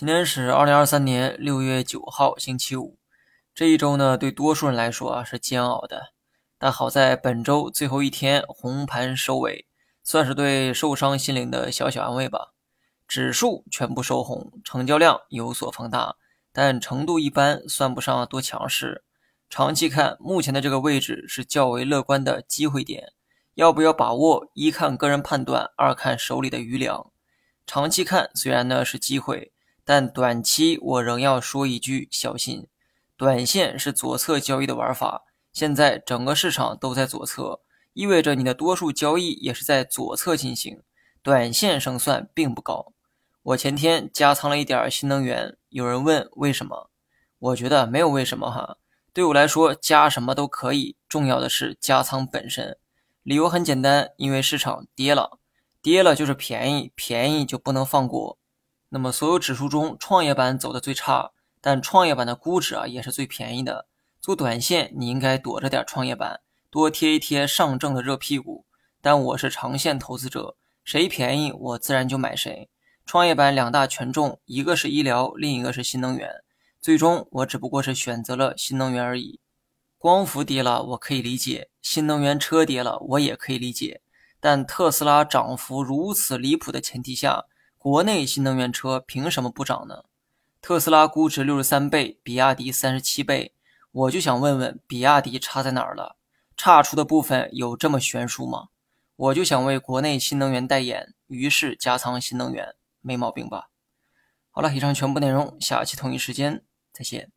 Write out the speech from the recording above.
今天是二零二三年六月九号，星期五。这一周呢，对多数人来说啊是煎熬的，但好在本周最后一天红盘收尾，算是对受伤心灵的小小安慰吧。指数全部收红，成交量有所放大，但程度一般，算不上多强势。长期看，目前的这个位置是较为乐观的机会点，要不要把握？一看个人判断，二看手里的余粮。长期看，虽然呢是机会。但短期我仍要说一句小心，短线是左侧交易的玩法。现在整个市场都在左侧，意味着你的多数交易也是在左侧进行，短线胜算并不高。我前天加仓了一点新能源，有人问为什么？我觉得没有为什么哈，对我来说加什么都可以，重要的是加仓本身。理由很简单，因为市场跌了，跌了就是便宜，便宜就不能放过。那么，所有指数中，创业板走的最差，但创业板的估值啊也是最便宜的。做短线，你应该躲着点创业板，多贴一贴上证的热屁股。但我是长线投资者，谁便宜我自然就买谁。创业板两大权重，一个是医疗，另一个是新能源。最终，我只不过是选择了新能源而已。光伏跌了，我可以理解；新能源车跌了，我也可以理解。但特斯拉涨幅如此离谱的前提下，国内新能源车凭什么不涨呢？特斯拉估值六十三倍，比亚迪三十七倍，我就想问问，比亚迪差在哪儿了？差出的部分有这么悬殊吗？我就想为国内新能源代言，于是加仓新能源，没毛病吧？好了，以上全部内容，下期同一时间再见。